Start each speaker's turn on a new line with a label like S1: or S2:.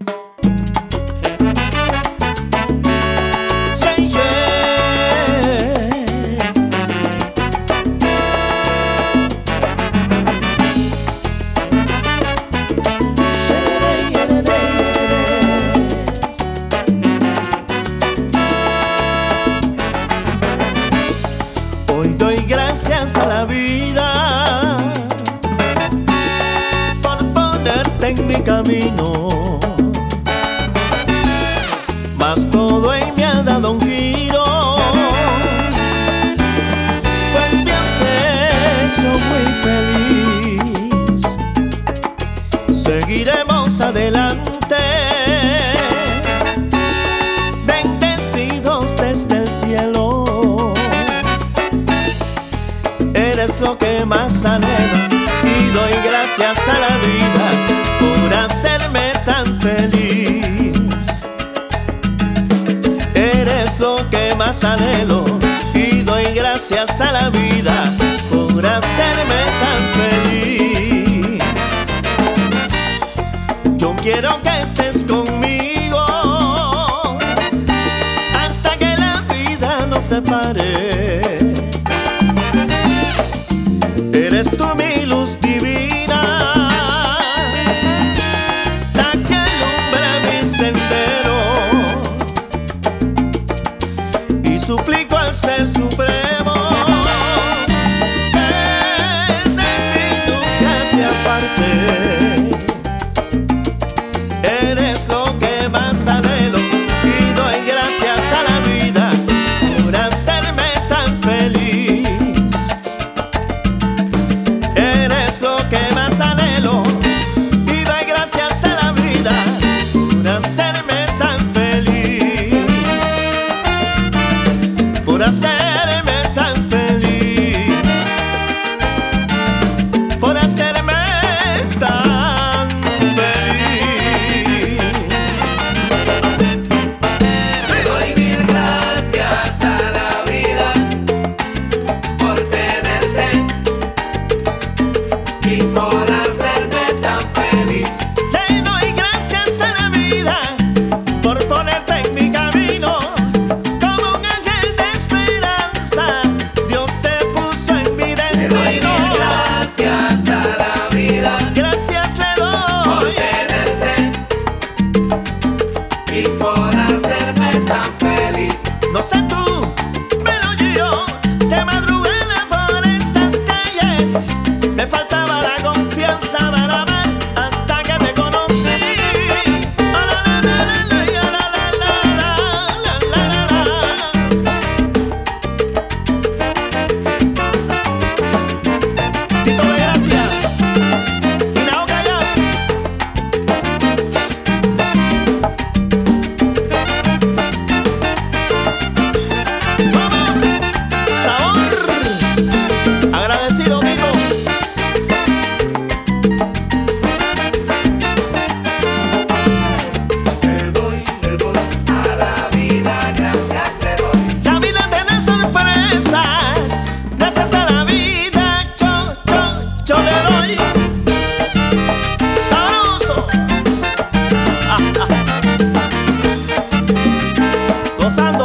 S1: you lo que más anhelo y doy gracias a la vida por hacerme tan feliz. Eres lo que más anhelo y doy gracias a la vida por hacerme tan feliz. Yo quiero que estés conmigo hasta que la vida nos separe suplico al Ser Supremo. corazón. gozando.